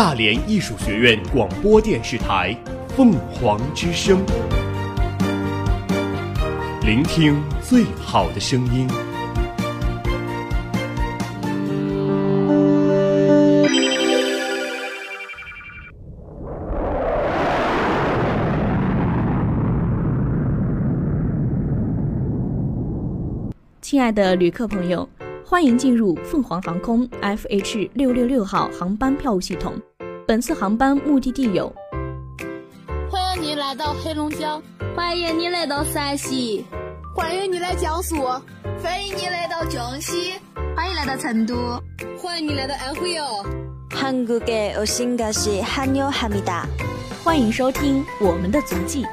大连艺术学院广播电视台《凤凰之声》，聆听最好的声音。亲爱的旅客朋友，欢迎进入凤凰航空 FH 六六六号航班票务系统。本次航班目的地有：欢迎你来到黑龙江，欢迎你来到陕西，欢迎你来江苏，欢迎你来到江西，欢迎来到成都，欢迎你来到安徽哦。한국에오신것이환영합니다欢迎收听我们的足迹。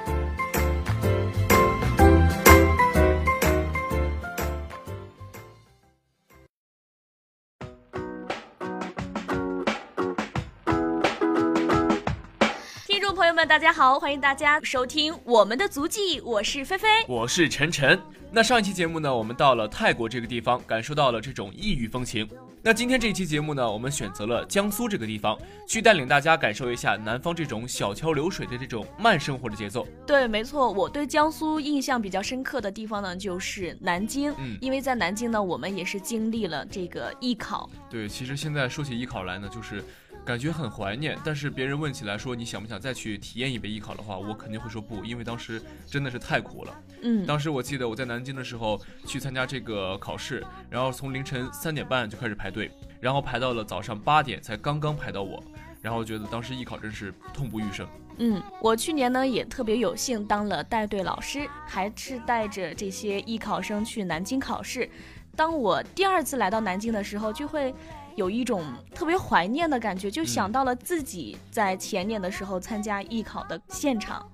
们，大家好，欢迎大家收听我们的足迹，我是菲菲，我是晨晨。那上一期节目呢，我们到了泰国这个地方，感受到了这种异域风情。那今天这一期节目呢，我们选择了江苏这个地方，去带领大家感受一下南方这种小桥流水的这种慢生活的节奏。对，没错，我对江苏印象比较深刻的地方呢，就是南京，嗯，因为在南京呢，我们也是经历了这个艺考。对，其实现在说起艺考来呢，就是。感觉很怀念，但是别人问起来说你想不想再去体验一杯艺考的话，我肯定会说不，因为当时真的是太苦了。嗯，当时我记得我在南京的时候去参加这个考试，然后从凌晨三点半就开始排队，然后排到了早上八点才刚刚排到我，然后觉得当时艺考真是痛不欲生。嗯，我去年呢也特别有幸当了带队老师，还是带着这些艺考生去南京考试。当我第二次来到南京的时候，就会。有一种特别怀念的感觉，就想到了自己在前年的时候参加艺考的现场，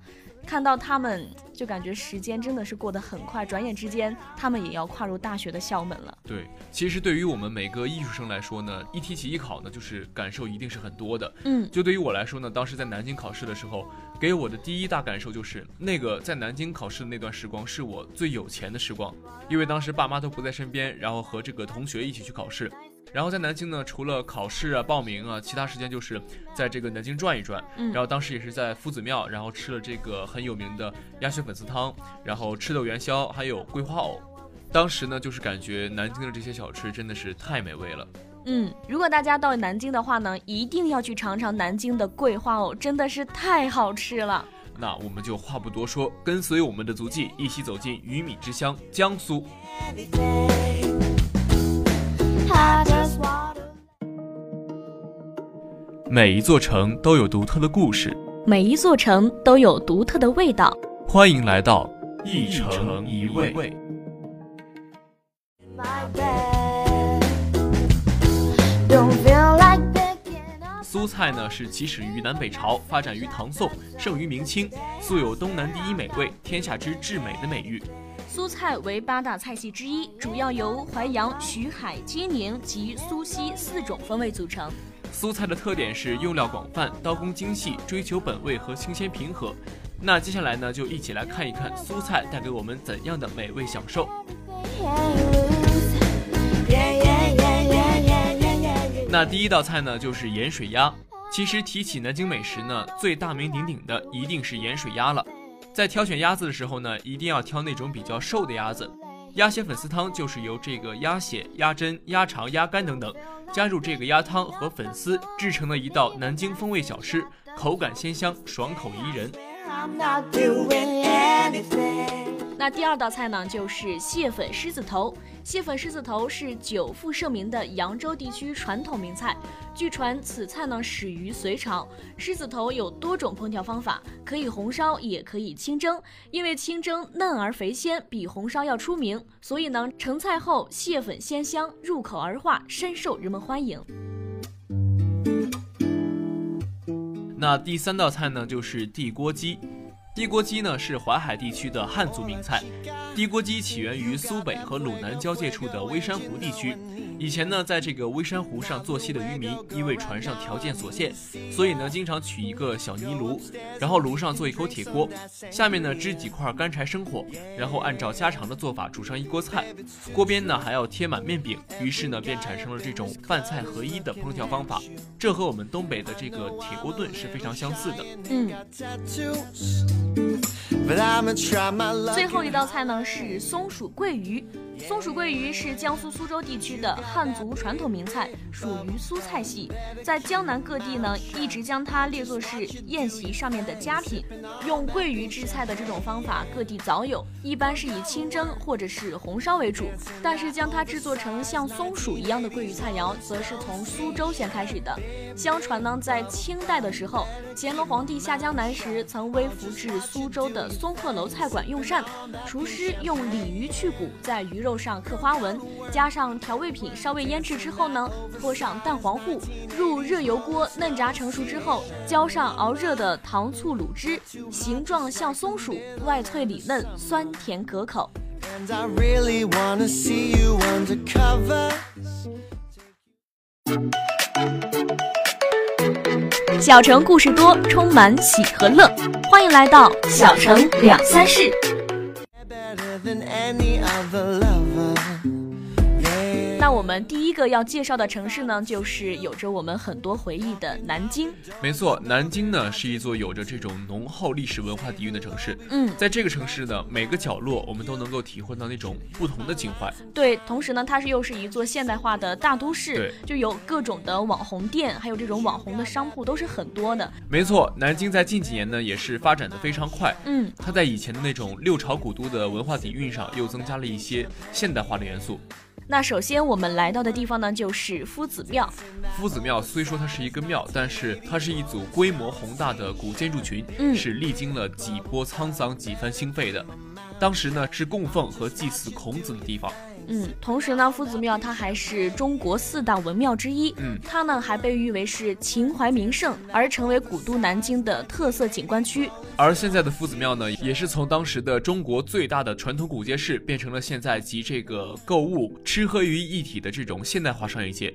看到他们，就感觉时间真的是过得很快，转眼之间他们也要跨入大学的校门了。对，其实对于我们每个艺术生来说呢，一提起艺考呢，就是感受一定是很多的。嗯，就对于我来说呢，当时在南京考试的时候，给我的第一大感受就是，那个在南京考试的那段时光是我最有钱的时光，因为当时爸妈都不在身边，然后和这个同学一起去考试。然后在南京呢，除了考试啊、报名啊，其他时间就是在这个南京转一转。嗯，然后当时也是在夫子庙，然后吃了这个很有名的鸭血粉丝汤，然后吃豆元宵，还有桂花藕。当时呢，就是感觉南京的这些小吃真的是太美味了。嗯，如果大家到南京的话呢，一定要去尝尝南京的桂花藕，真的是太好吃了。那我们就话不多说，跟随我们的足迹，一起走进鱼米之乡江苏。每一座城都有独特的故事，每一座城都有独特的味道。欢迎来到一城一味。苏菜呢是起始于南北朝，发展于唐宋，盛于明清，素有东南第一美味、天下之至美的美誉。苏菜为八大菜系之一，主要由淮扬、徐海、金宁及苏西四种风味组成。苏菜的特点是用料广泛，刀工精细，追求本味和清鲜平和。那接下来呢，就一起来看一看苏菜带给我们怎样的美味享受。那第一道菜呢，就是盐水鸭。其实提起南京美食呢，最大名鼎鼎的一定是盐水鸭了。在挑选鸭子的时候呢，一定要挑那种比较瘦的鸭子。鸭血粉丝汤就是由这个鸭血、鸭胗、鸭肠、鸭肝等等，加入这个鸭汤和粉丝制成的一道南京风味小吃，口感鲜香，爽口宜人。那第二道菜呢，就是蟹粉狮子头。蟹粉狮子头是久负盛名的扬州地区传统名菜。据传，此菜呢始于隋朝。狮子头有多种烹调方法，可以红烧，也可以清蒸。因为清蒸嫩而肥鲜，比红烧要出名，所以呢，成菜后蟹粉鲜香，入口而化，深受人们欢迎。那第三道菜呢，就是地锅鸡。地锅鸡呢是淮海地区的汉族名菜。地锅鸡起源于苏北和鲁南交界处的微山湖地区，以前呢，在这个微山湖上作息的渔民，因为船上条件所限，所以呢，经常取一个小泥炉，然后炉上做一口铁锅，下面呢支几块干柴生火，然后按照家常的做法煮上一锅菜，锅边呢还要贴满面饼，于是呢便产生了这种饭菜合一的烹调方法。这和我们东北的这个铁锅炖是非常相似的。嗯。最后一道菜呢是松鼠桂鱼。松鼠桂鱼是江苏苏州地区的汉族传统名菜，属于苏菜系。在江南各地呢，一直将它列作是宴席上面的佳品。用桂鱼制菜的这种方法，各地早有，一般是以清蒸或者是红烧为主。但是将它制作成像松鼠一样的桂鱼菜肴，则是从苏州先开始的。相传呢，在清代的时候，乾隆皇帝下江南时，曾微服至苏州的松鹤楼菜馆用膳，厨师用鲤鱼去骨，在鱼肉。上刻花纹，加上调味品，稍微腌制之后呢，泼上蛋黄糊，入热油锅嫩炸成熟之后，浇上熬热的糖醋卤汁，形状像松鼠，外脆里嫩，酸甜可口。小城故事多，充满喜和乐，欢迎来到小城两三事。那我们第一个要介绍的城市呢，就是有着我们很多回忆的南京。没错，南京呢是一座有着这种浓厚历史文化底蕴的城市。嗯，在这个城市呢，每个角落我们都能够体会到那种不同的情怀。对，同时呢，它是又是一座现代化的大都市，对，就有各种的网红店，还有这种网红的商铺都是很多的。没错，南京在近几年呢也是发展的非常快。嗯，它在以前的那种六朝古都的文化底蕴上，又增加了一些现代化的元素。那首先我们来到的地方呢，就是夫子庙。夫子庙虽说它是一个庙，但是它是一组规模宏大的古建筑群，是历经了几波沧桑、几番兴废的。当时呢，是供奉和祭祀孔子的地方。嗯，同时呢，夫子庙它还是中国四大文庙之一。嗯，它呢还被誉为是秦淮名胜，而成为古都南京的特色景观区。而现在的夫子庙呢，也是从当时的中国最大的传统古街市，变成了现在集这个购物、吃喝于一体的这种现代化商业街。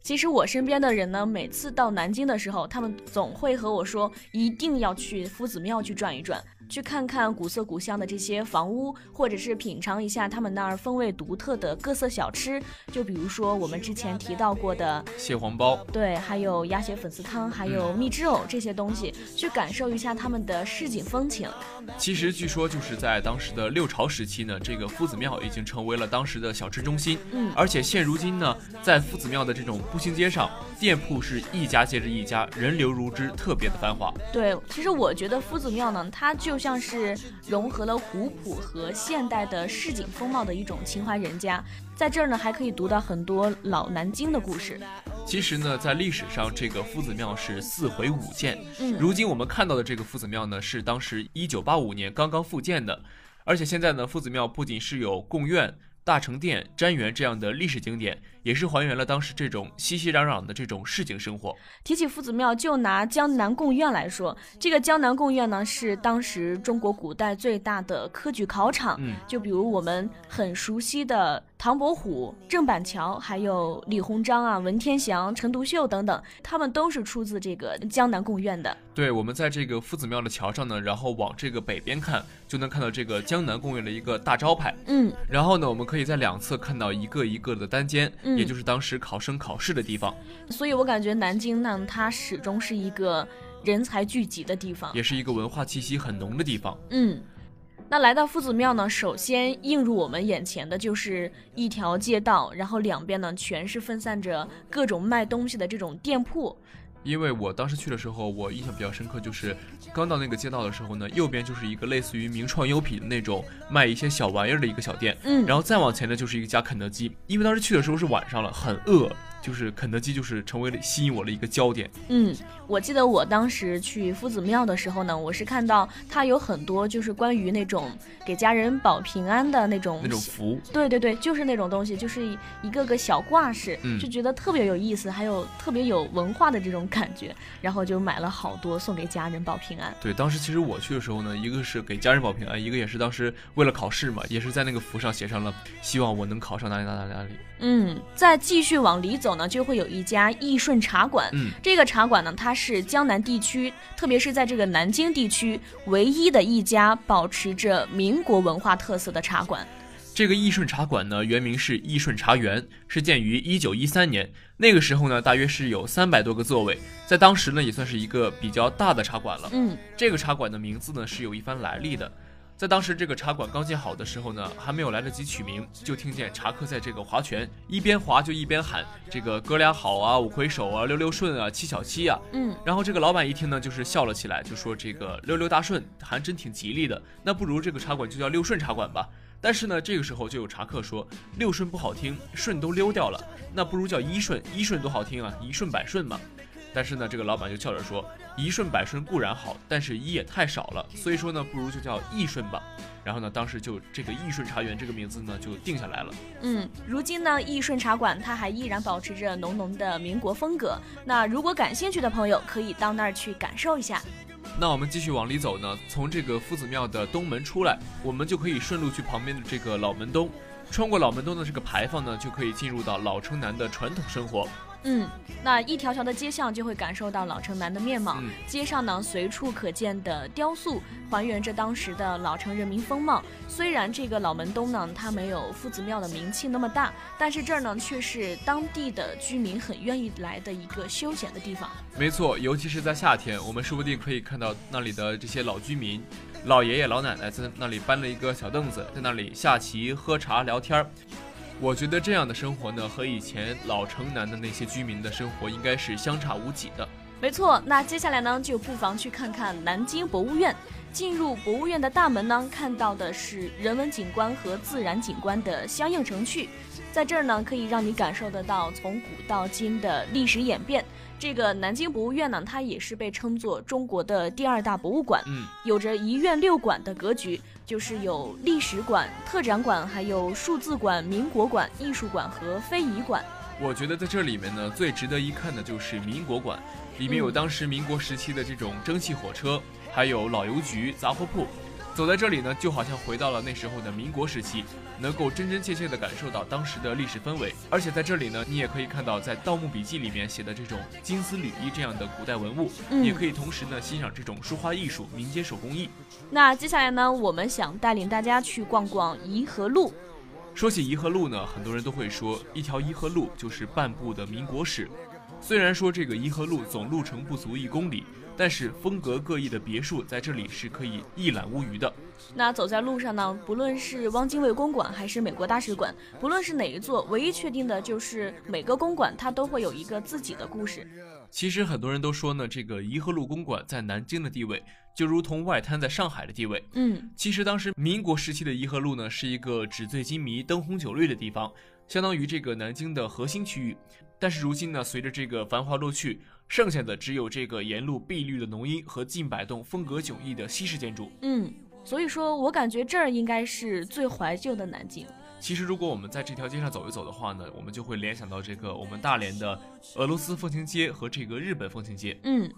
其实我身边的人呢，每次到南京的时候，他们总会和我说，一定要去夫子庙去转一转。去看看古色古香的这些房屋，或者是品尝一下他们那儿风味独特的各色小吃，就比如说我们之前提到过的蟹黄包，对，还有鸭血粉丝汤，还有蜜汁藕这些东西，去感受一下他们的市井风情。其实据说就是在当时的六朝时期呢，这个夫子庙已经成为了当时的小吃中心。嗯，而且现如今呢，在夫子庙的这种步行街上，店铺是一家接着一家，人流如织，特别的繁华。对，其实我觉得夫子庙呢，它就像是融合了古朴和现代的市井风貌的一种情怀人家，在这儿呢还可以读到很多老南京的故事。其实呢，在历史上，这个夫子庙是四回五建。嗯，如今我们看到的这个夫子庙呢，是当时一九八五年刚刚复建的，而且现在呢，夫子庙不仅是有贡院。大成殿、瞻园这样的历史景点，也是还原了当时这种熙熙攘攘的这种市井生活。提起夫子庙，就拿江南贡院来说，这个江南贡院呢，是当时中国古代最大的科举考场。嗯，就比如我们很熟悉的唐伯虎、郑板桥，还有李鸿章啊、文天祥、陈独秀等等，他们都是出自这个江南贡院的。对，我们在这个夫子庙的桥上呢，然后往这个北边看，就能看到这个江南贡院的一个大招牌。嗯，然后呢，我们可以在两侧看到一个一个的单间，嗯，也就是当时考生考试的地方。所以我感觉南京呢，它始终是一个人才聚集的地方，也是一个文化气息很浓的地方。嗯，那来到夫子庙呢，首先映入我们眼前的就是一条街道，然后两边呢全是分散着各种卖东西的这种店铺。因为我当时去的时候，我印象比较深刻，就是刚到那个街道的时候呢，右边就是一个类似于名创优品的那种卖一些小玩意儿的一个小店，嗯，然后再往前呢就是一家肯德基。因为当时去的时候是晚上了，很饿，就是肯德基就是成为了吸引我的一个焦点。嗯，我记得我当时去夫子庙的时候呢，我是看到它有很多就是关于那种给家人保平安的那种那种符。对对对，就是那种东西，就是一个个小挂饰，就觉得特别有意思，还有特别有文化的这种感觉，然后就买了好多送给家人保平安。对，当时其实我去的时候呢，一个是给家人保平安，一个也是当时为了考试嘛，也是在那个符上写上了希望我能考上哪里哪里哪里。嗯，再继续往里走呢，就会有一家益顺茶馆。嗯，这个茶馆呢，它是江南地区，特别是在这个南京地区唯一的一家保持着民国文化特色的茶馆。这个益顺茶馆呢，原名是益顺茶园，是建于一九一三年。那个时候呢，大约是有三百多个座位，在当时呢，也算是一个比较大的茶馆了。嗯，这个茶馆的名字呢，是有一番来历的。在当时这个茶馆刚建好的时候呢，还没有来得及取名，就听见茶客在这个划拳，一边划就一边喊这个哥俩好啊，五魁首啊，六六顺啊，七小七啊。嗯，然后这个老板一听呢，就是笑了起来，就说这个六六大顺还真挺吉利的，那不如这个茶馆就叫六顺茶馆吧。但是呢，这个时候就有茶客说六顺不好听，顺都溜掉了，那不如叫一顺，一顺多好听啊，一顺百顺嘛。但是呢，这个老板就笑着说，一顺百顺固然好，但是一也太少了，所以说呢，不如就叫一顺吧。然后呢，当时就这个义顺茶园这个名字呢就定下来了。嗯，如今呢，义顺茶馆它还依然保持着浓浓的民国风格。那如果感兴趣的朋友，可以到那儿去感受一下。那我们继续往里走呢，从这个夫子庙的东门出来，我们就可以顺路去旁边的这个老门东，穿过老门东的这个牌坊呢，就可以进入到老城南的传统生活。嗯，那一条条的街巷就会感受到老城南的面貌。嗯、街上呢，随处可见的雕塑，还原着当时的老城人民风貌。虽然这个老门东呢，它没有夫子庙的名气那么大，但是这儿呢，却是当地的居民很愿意来的一个休闲的地方。没错，尤其是在夏天，我们说不定可以看到那里的这些老居民、老爷爷、老奶奶在那里搬了一个小凳子，在那里下棋、喝茶、聊天儿。我觉得这样的生活呢，和以前老城南的那些居民的生活应该是相差无几的。没错，那接下来呢，就不妨去看看南京博物院。进入博物院的大门呢，看到的是人文景观和自然景观的相应成趣。在这儿呢，可以让你感受得到从古到今的历史演变。这个南京博物院呢，它也是被称作中国的第二大博物馆，嗯，有着一院六馆的格局。就是有历史馆、特展馆，还有数字馆、民国馆、艺术馆和非遗馆。我觉得在这里面呢，最值得一看的就是民国馆，里面有当时民国时期的这种蒸汽火车，还有老邮局、杂货铺。走在这里呢，就好像回到了那时候的民国时期，能够真真切切地感受到当时的历史氛围。而且在这里呢，你也可以看到在《盗墓笔记》里面写的这种金丝缕衣这样的古代文物，嗯、也可以同时呢欣赏这种书画艺术、民间手工艺。那接下来呢，我们想带领大家去逛逛颐和路。说起颐和路呢，很多人都会说，一条颐和路就是半部的民国史。虽然说这个颐和路总路程不足一公里，但是风格各异的别墅在这里是可以一览无余的。那走在路上呢，不论是汪精卫公馆还是美国大使馆，不论是哪一座，唯一确定的就是每个公馆它都会有一个自己的故事。其实很多人都说呢，这个颐和路公馆在南京的地位就如同外滩在上海的地位。嗯，其实当时民国时期的颐和路呢，是一个纸醉金迷、灯红酒绿的地方，相当于这个南京的核心区域。但是如今呢，随着这个繁华落去，剩下的只有这个沿路碧绿的浓荫和近百栋风格迥异的西式建筑。嗯，所以说我感觉这儿应该是最怀旧的南京。其实，如果我们在这条街上走一走的话呢，我们就会联想到这个我们大连的俄罗斯风情街和这个日本风情街。嗯，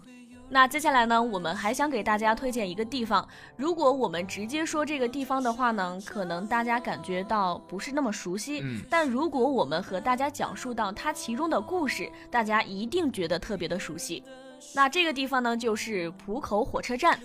那接下来呢，我们还想给大家推荐一个地方。如果我们直接说这个地方的话呢，可能大家感觉到不是那么熟悉。嗯，但如果我们和大家讲述到它其中的故事，大家一定觉得特别的熟悉。那这个地方呢，就是浦口火车站。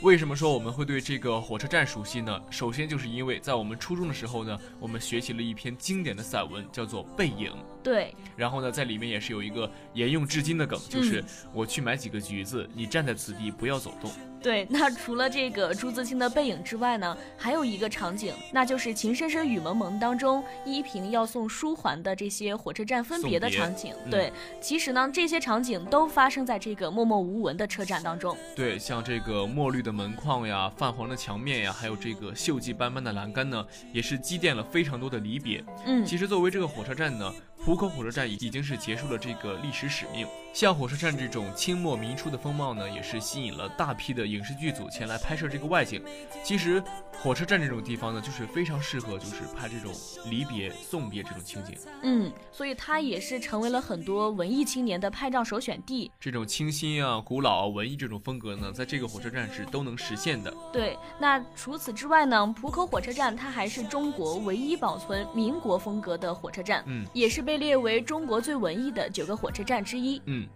为什么说我们会对这个火车站熟悉呢？首先就是因为在我们初中的时候呢，我们学习了一篇经典的散文，叫做《背影》。对。然后呢，在里面也是有一个沿用至今的梗，就是我去买几个橘子，你站在此地不要走动。对，那除了这个朱自清的背影之外呢，还有一个场景，那就是《情深深雨蒙蒙》当中依萍要送书桓的这些火车站分别的场景。嗯、对，其实呢，这些场景都发生在这个默默无闻的车站当中。对，像这个墨绿的门框呀、泛黄的墙面呀，还有这个锈迹斑斑的栏杆呢，也是积淀了非常多的离别。嗯，其实作为这个火车站呢，浦口火车站已已经是结束了这个历史使命。像火车站这种清末民初的风貌呢，也是吸引了大批的影视剧组前来拍摄这个外景。其实，火车站这种地方呢，就是非常适合就是拍这种离别、送别这种情景。嗯，所以它也是成为了很多文艺青年的拍照首选地。这种清新啊、古老、文艺这种风格呢，在这个火车站是都能实现的。对，那除此之外呢，浦口火车站它还是中国唯一保存民国风格的火车站，嗯，也是被列为中国最文艺的九个火车站之一。嗯。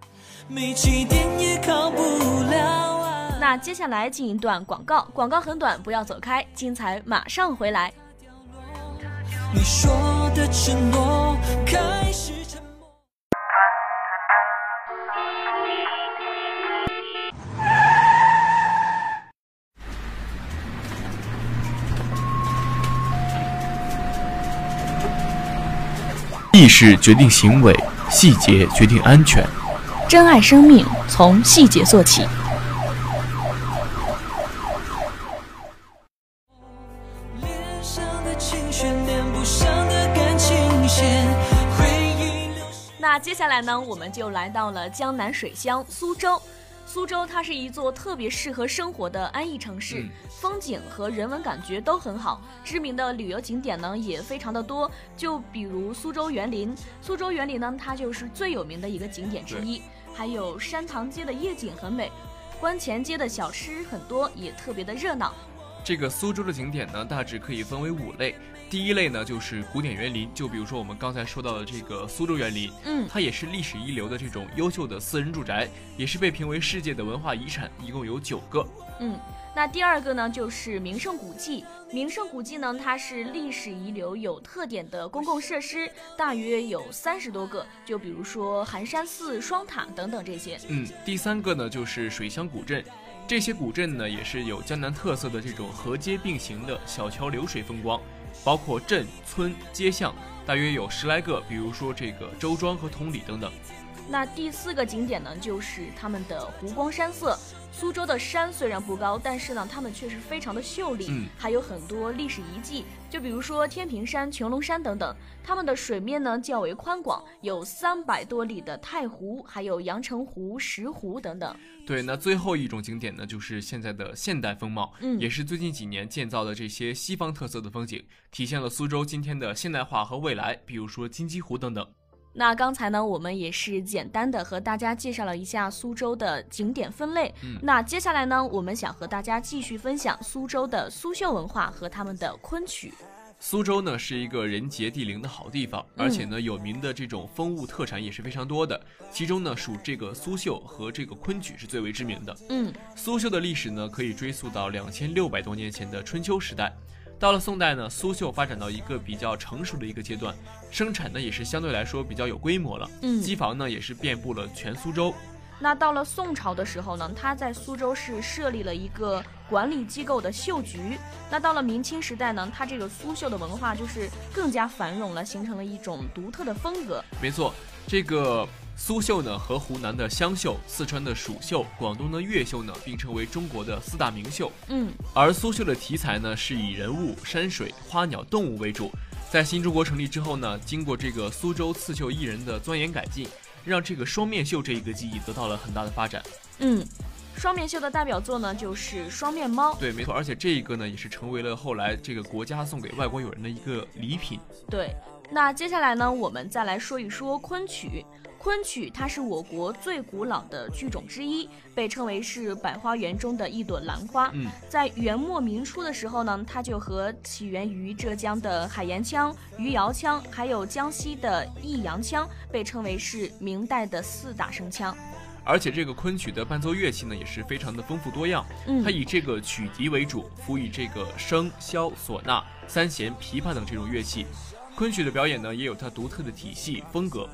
没起点也靠不了啊！那接下来进一段广告，广告很短，不要走开，精彩马上回来。你说的承诺开始意识决定行为，细节决定安全。珍爱生命，从细节做起。那接下来呢，我们就来到了江南水乡苏州。苏州它是一座特别适合生活的安逸城市，风景和人文感觉都很好。知名的旅游景点呢也非常的多，就比如苏州园林。苏州园林呢，它就是最有名的一个景点之一。还有山塘街的夜景很美，观前街的小吃很多，也特别的热闹。这个苏州的景点呢，大致可以分为五类。第一类呢，就是古典园林，就比如说我们刚才说到的这个苏州园林，嗯，它也是历史一流的这种优秀的私人住宅，也是被评为世界的文化遗产，一共有九个。嗯，那第二个呢，就是名胜古迹。名胜古迹呢，它是历史遗留有特点的公共设施，大约有三十多个，就比如说寒山寺、双塔等等这些。嗯，第三个呢，就是水乡古镇。这些古镇呢，也是有江南特色的这种河街并行的小桥流水风光。包括镇村街巷，大约有十来个，比如说这个周庄和同里等等。那第四个景点呢，就是他们的湖光山色。苏州的山虽然不高，但是呢，它们却是非常的秀丽，嗯，还有很多历史遗迹，就比如说天平山、穹窿山等等。它们的水面呢较为宽广，有三百多里的太湖，还有阳澄湖、石湖等等。对，那最后一种景点呢，就是现在的现代风貌，嗯，也是最近几年建造的这些西方特色的风景，体现了苏州今天的现代化和未来，比如说金鸡湖等等。那刚才呢，我们也是简单的和大家介绍了一下苏州的景点分类。嗯，那接下来呢，我们想和大家继续分享苏州的苏绣文化和他们的昆曲。苏州呢是一个人杰地灵的好地方，而且呢有名的这种风物特产也是非常多的。其中呢属这个苏绣和这个昆曲是最为知名的。嗯，苏绣的历史呢可以追溯到两千六百多年前的春秋时代。到了宋代呢，苏绣发展到一个比较成熟的一个阶段，生产呢也是相对来说比较有规模了。嗯，机房呢也是遍布了全苏州。那到了宋朝的时候呢，他在苏州市设立了一个管理机构的绣局。那到了明清时代呢，他这个苏绣的文化就是更加繁荣了，形成了一种独特的风格。没错，这个。苏绣呢，和湖南的湘绣、四川的蜀绣、广东的粤绣呢，并称为中国的四大名绣。嗯，而苏绣的题材呢，是以人物、山水、花鸟、动物为主。在新中国成立之后呢，经过这个苏州刺绣艺人的钻研改进，让这个双面绣这一个技艺得到了很大的发展。嗯，双面绣的代表作呢，就是双面猫。对，没错，而且这一个呢，也是成为了后来这个国家送给外国友人的一个礼品。对，那接下来呢，我们再来说一说昆曲。昆曲它是我国最古老的剧种之一，被称为是百花园中的一朵兰花。嗯，在元末明初的时候呢，它就和起源于浙江的海盐腔、余姚腔，还有江西的益阳腔，被称为是明代的四大声腔。而且这个昆曲的伴奏乐器呢，也是非常的丰富多样。嗯，它以这个曲笛为主，辅以这个笙、箫、唢呐、三弦、琵琶等这种乐器。昆曲的表演呢，也有它独特的体系风格。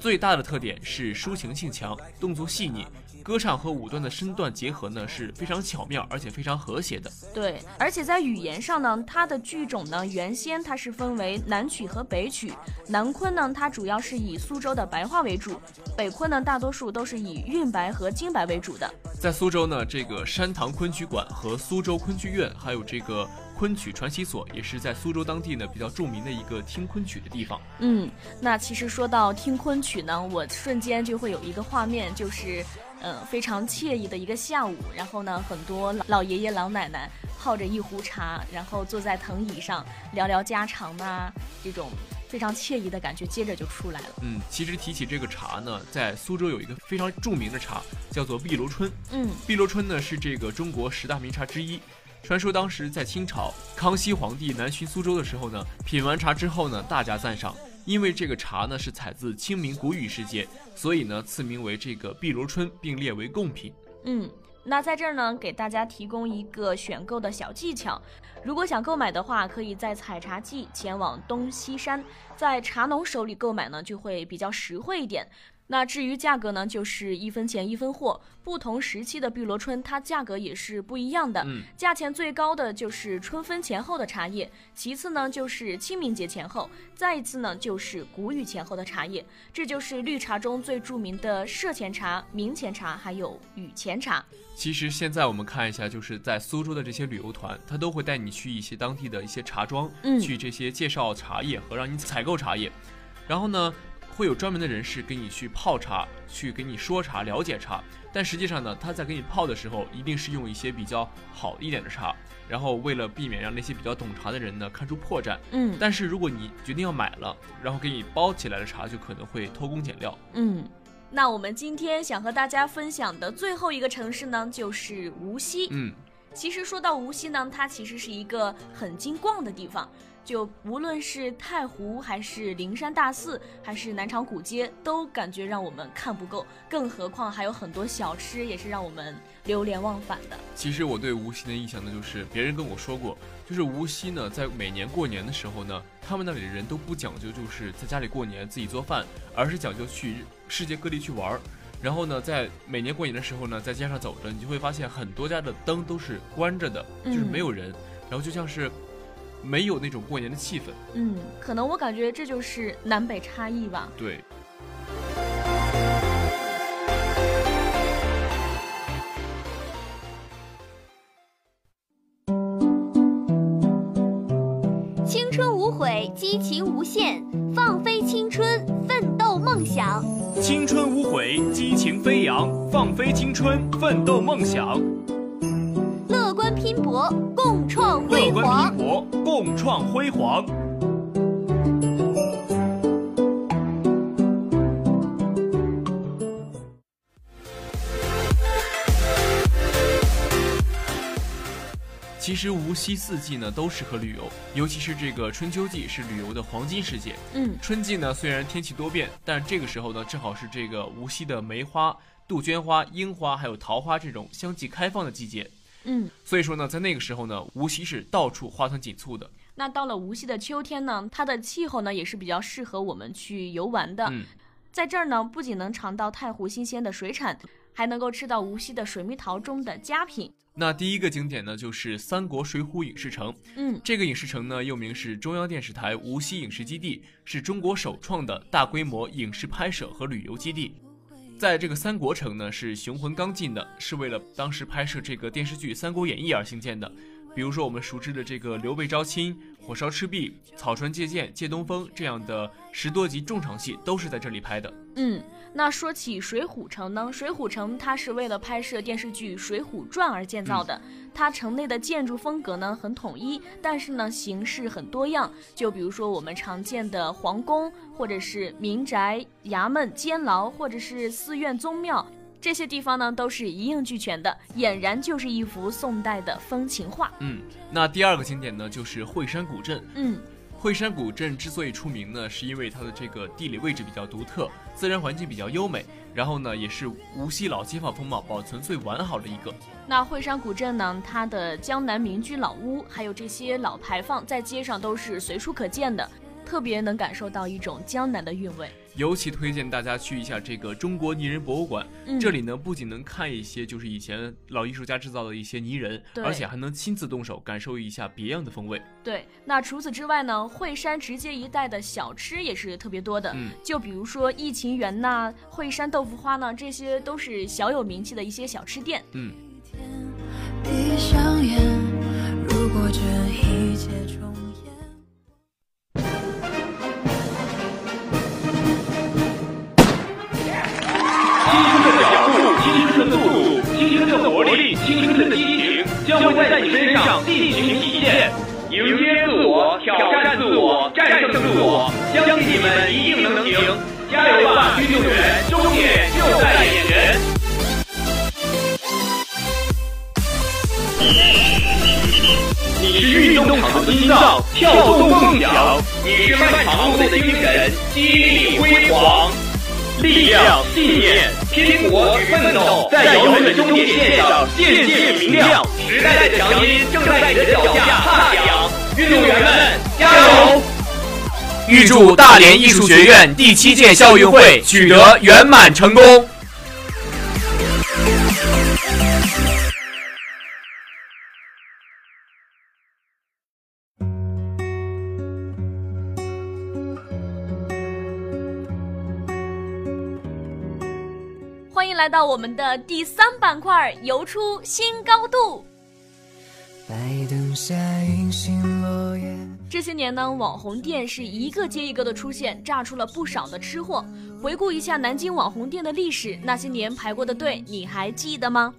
最大的特点是抒情性强，动作细腻，歌唱和舞段的身段结合呢是非常巧妙，而且非常和谐的。对，而且在语言上呢，它的剧种呢原先它是分为南曲和北曲。南昆呢，它主要是以苏州的白话为主；北昆呢，大多数都是以韵白和京白为主的。在苏州呢，这个山塘昆曲馆和苏州昆剧院，还有这个昆曲传习所，也是在苏州当地呢比较著名的一个听昆曲的地方。嗯，那其实说到听昆曲呢，我瞬间就会有一个画面，就是。嗯，非常惬意的一个下午，然后呢，很多老老爷爷老奶奶泡着一壶茶，然后坐在藤椅上聊聊家常呐，这种非常惬意的感觉，接着就出来了。嗯，其实提起这个茶呢，在苏州有一个非常著名的茶，叫做碧螺春。嗯，碧螺春呢是这个中国十大名茶之一。传说当时在清朝康熙皇帝南巡苏州的时候呢，品完茶之后呢，大加赞赏。因为这个茶呢是采自清明谷雨时节，所以呢赐名为这个碧螺春，并列为贡品。嗯，那在这儿呢给大家提供一个选购的小技巧，如果想购买的话，可以在采茶季前往东西山，在茶农手里购买呢就会比较实惠一点。那至于价格呢，就是一分钱一分货。不同时期的碧螺春，它价格也是不一样的。嗯，价钱最高的就是春分前后的茶叶，其次呢就是清明节前后，再一次呢就是谷雨前后的茶叶。这就是绿茶中最著名的社前茶、明前茶，还有雨前茶。其实现在我们看一下，就是在苏州的这些旅游团，他都会带你去一些当地的一些茶庄，嗯，去这些介绍茶叶和让你采购茶叶，然后呢。会有专门的人士给你去泡茶，去给你说茶、了解茶。但实际上呢，他在给你泡的时候，一定是用一些比较好一点的茶。然后为了避免让那些比较懂茶的人呢看出破绽，嗯。但是如果你决定要买了，然后给你包起来的茶，就可能会偷工减料。嗯。那我们今天想和大家分享的最后一个城市呢，就是无锡。嗯。其实说到无锡呢，它其实是一个很精逛的地方。就无论是太湖，还是灵山大寺，还是南昌古街，都感觉让我们看不够。更何况还有很多小吃，也是让我们流连忘返的。其实我对无锡的印象呢，就是别人跟我说过，就是无锡呢，在每年过年的时候呢，他们那里的人都不讲究，就是在家里过年自己做饭，而是讲究去世界各地去玩儿。然后呢，在每年过年的时候呢，在街上走着，你就会发现很多家的灯都是关着的，就是没有人，然后就像是。没有那种过年的气氛。嗯，可能我感觉这就是南北差异吧。对。青春无悔，激情无限，放飞青春，奋斗梦想。青春无悔，激情飞扬，放飞青春，奋斗梦想。拼搏，共创辉煌。乐观拼搏，共创辉煌。其实无锡四季呢都适合旅游，尤其是这个春秋季是旅游的黄金时节。嗯，春季呢虽然天气多变，但这个时候呢正好是这个无锡的梅花、杜鹃花、樱花还有桃花这种相继开放的季节。嗯，所以说呢，在那个时候呢，无锡是到处花团锦簇的。那到了无锡的秋天呢，它的气候呢也是比较适合我们去游玩的。嗯，在这儿呢，不仅能尝到太湖新鲜的水产，还能够吃到无锡的水蜜桃中的佳品。那第一个景点呢，就是三国水浒影视城。嗯，这个影视城呢，又名是中央电视台无锡影视基地，是中国首创的大规模影视拍摄和旅游基地。在这个三国城呢，是雄浑刚劲的，是为了当时拍摄这个电视剧《三国演义》而兴建的。比如说我们熟知的这个刘备招亲、火烧赤壁、草船借箭、借东风这样的十多集重场戏，都是在这里拍的。嗯，那说起水浒城呢，水浒城它是为了拍摄电视剧《水浒传》而建造的。它城内的建筑风格呢很统一，但是呢形式很多样。就比如说我们常见的皇宫，或者是民宅、衙门、监牢，或者是寺院、宗庙。这些地方呢，都是一应俱全的，俨然就是一幅宋代的风情画。嗯，那第二个景点呢，就是惠山古镇。嗯，惠山古镇之所以出名呢，是因为它的这个地理位置比较独特，自然环境比较优美，然后呢，也是无锡老街坊风貌保存最完好的一个。那惠山古镇呢，它的江南民居老屋，还有这些老牌坊，在街上都是随处可见的。特别能感受到一种江南的韵味。尤其推荐大家去一下这个中国泥人博物馆，嗯、这里呢不仅能看一些就是以前老艺术家制造的一些泥人，而且还能亲自动手感受一下别样的风味。对，那除此之外呢，惠山直街一带的小吃也是特别多的，嗯，就比如说疫情园呐、惠山豆腐花呢，这些都是小有名气的一些小吃店。嗯。闭上眼，如果这一切重将会在你身上尽情体现。迎接自我，挑战自我，战胜自我，相信你们一定能行！加油吧，运动员！终点就在眼前。你是运动场的心脏，跳动梦想；你是漫长路的精神，激励辉煌。力量、信念、拼搏奋斗，在遥远的终点线上渐渐明亮。时代的强音正在你的脚下踏响，运动员们加油！预祝大连艺术学院第七届校运会取得圆满成功。我们的第三板块，游出新高度。这些年呢，网红店是一个接一个的出现，炸出了不少的吃货。回顾一下南京网红店的历史，那些年排过的队，你还记得吗？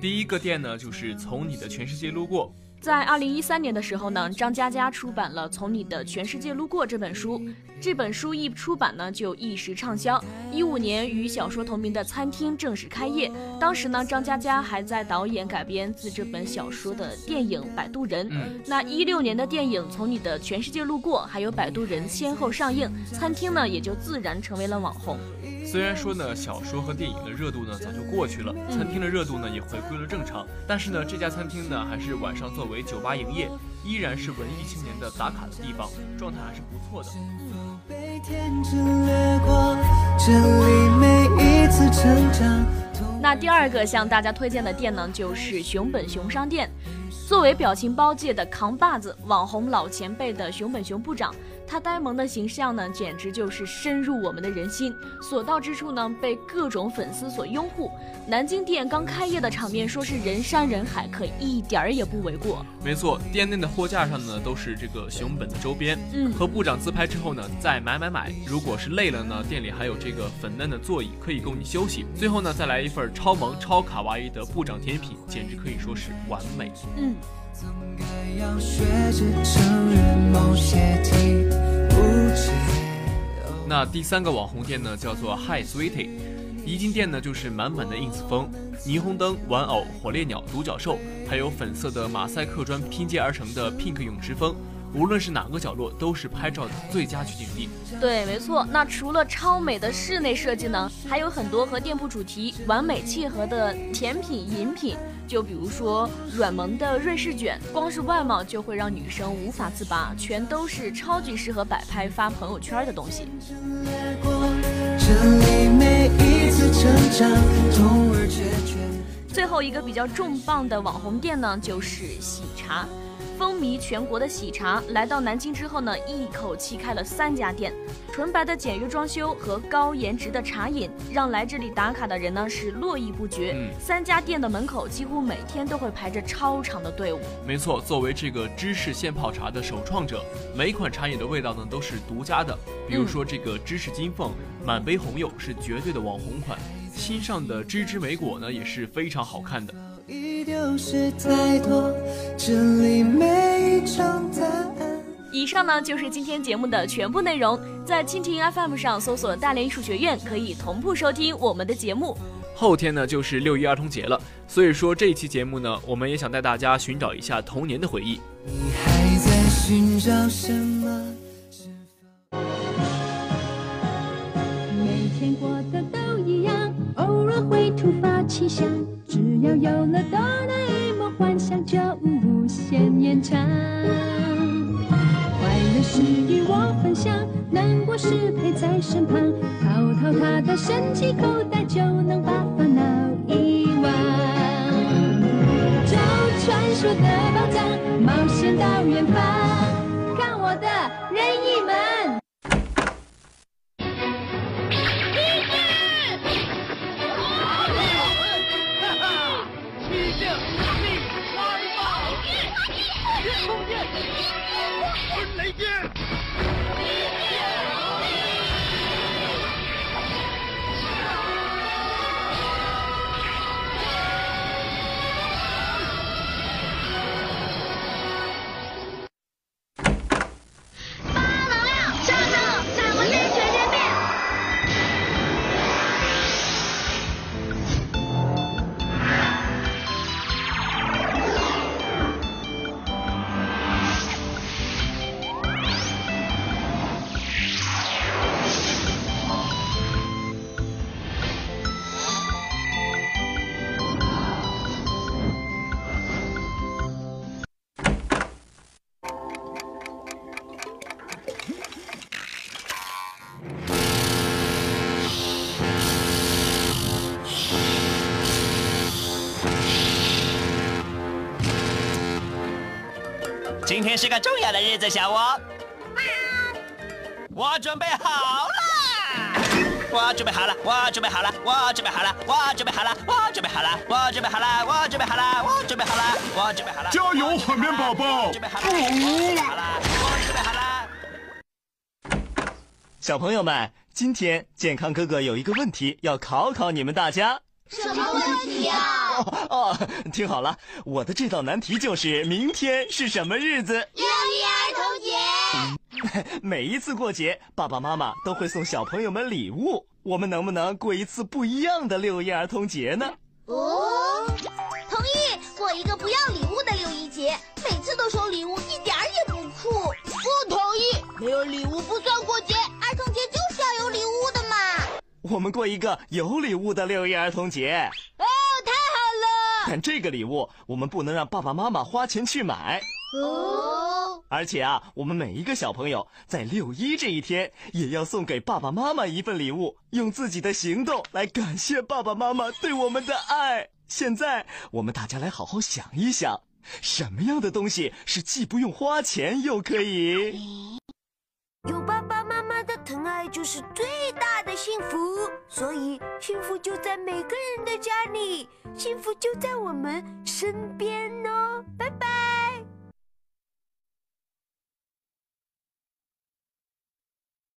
第一个店呢，就是从你的全世界路过。在二零一三年的时候呢，张嘉佳出版了《从你的全世界路过》这本书。这本书一出版呢，就一时畅销。一五年与小说同名的餐厅正式开业。当时呢，张嘉佳还在导演改编自这本小说的电影《摆渡人》。嗯，那一六年的电影《从你的全世界路过》还有《摆渡人》先后上映，餐厅呢也就自然成为了网红。虽然说呢，小说和电影的热度呢早就过去了，餐厅的热度呢也回归了正常，但是呢，这家餐厅呢还是晚上作为酒吧营业，依然是文艺青年的打卡的地方，状态还是不错的。那第二个向大家推荐的店呢，就是熊本熊商店。作为表情包界的扛把子、网红老前辈的熊本熊部长，他呆萌的形象呢，简直就是深入我们的人心。所到之处呢，被各种粉丝所拥护。南京店刚开业的场面，说是人山人海，可一点儿也不为过。没错，店内的货架上呢，都是这个熊本的周边。嗯，和部长自拍之后呢，再买买买。如果是累了呢，店里还有这个粉嫩的座椅可以供你休息。最后呢，再来一份超萌超卡哇伊的部长甜品，简直可以说是完美。嗯。那第三个网红店呢，叫做 Hi Sweetie。一进店呢，就是满满的 ins 风，霓虹灯、玩偶、火烈鸟、独角兽，还有粉色的马赛克砖拼接而成的 pink 泳池风。无论是哪个角落，都是拍照的最佳取景地。对，没错。那除了超美的室内设计呢，还有很多和店铺主题完美契合的甜品、饮品。就比如说软萌的瑞士卷，光是外貌就会让女生无法自拔，全都是超级适合摆拍发朋友圈的东西。最后一个比较重磅的网红店呢，就是喜茶。风靡全国的喜茶来到南京之后呢，一口气开了三家店。纯白的简约装修和高颜值的茶饮，让来这里打卡的人呢是络绎不绝。嗯、三家店的门口几乎每天都会排着超长的队伍。没错，作为这个芝士现泡茶的首创者，每一款茶饮的味道呢都是独家的。比如说这个芝士金凤、嗯、满杯红柚是绝对的网红款，新上的芝芝莓果呢也是非常好看的。以上呢就是今天节目的全部内容，在蜻蜓 FM 上搜索“大连艺术学院”可以同步收听我们的节目。后天呢就是六一儿童节了，所以说这一期节目呢，我们也想带大家寻找一下童年的回忆。你还在寻找什么？每天过的都一样，偶尔会突发奇想，只要有了哆啦 A 梦，幻想就无限。延长。快乐是与我分享，难过时陪在身旁，掏掏他的神奇口袋，就能把烦恼遗忘。找传说的宝藏，冒险到远方，看我的今天是个重要的日子，小窝。我准备好了，我准备好了，我准备好了，我准备好了，我准备好了，我准备好了，我准备好了，我准备好了，我准备好了，我准备好了。加油，海绵宝宝！准备好了，我准备好了，我准备好了。小朋友们，今天健康哥哥有一个问题要考考你们大家。什么问题呀？哦 哦，听好了，我的这道难题就是明天是什么日子？六一儿童节。每一次过节，爸爸妈妈都会送小朋友们礼物。我们能不能过一次不一样的六一儿童节呢？哦，同意，过一个不要礼物的六一节，每次都收礼物，一点儿也不酷。不同意，没有礼物不算过节，儿童节就是要有礼物的嘛。我们过一个有礼物的六一儿童节。哦，这个礼物我们不能让爸爸妈妈花钱去买。哦。而且啊，我们每一个小朋友在六一这一天也要送给爸爸妈妈一份礼物，用自己的行动来感谢爸爸妈妈对我们的爱。现在我们大家来好好想一想，什么样的东西是既不用花钱又可以？有爸爸妈妈的爱就是最大的幸福，所以幸福就在每个人的家里，幸福就在我们身边哦。拜拜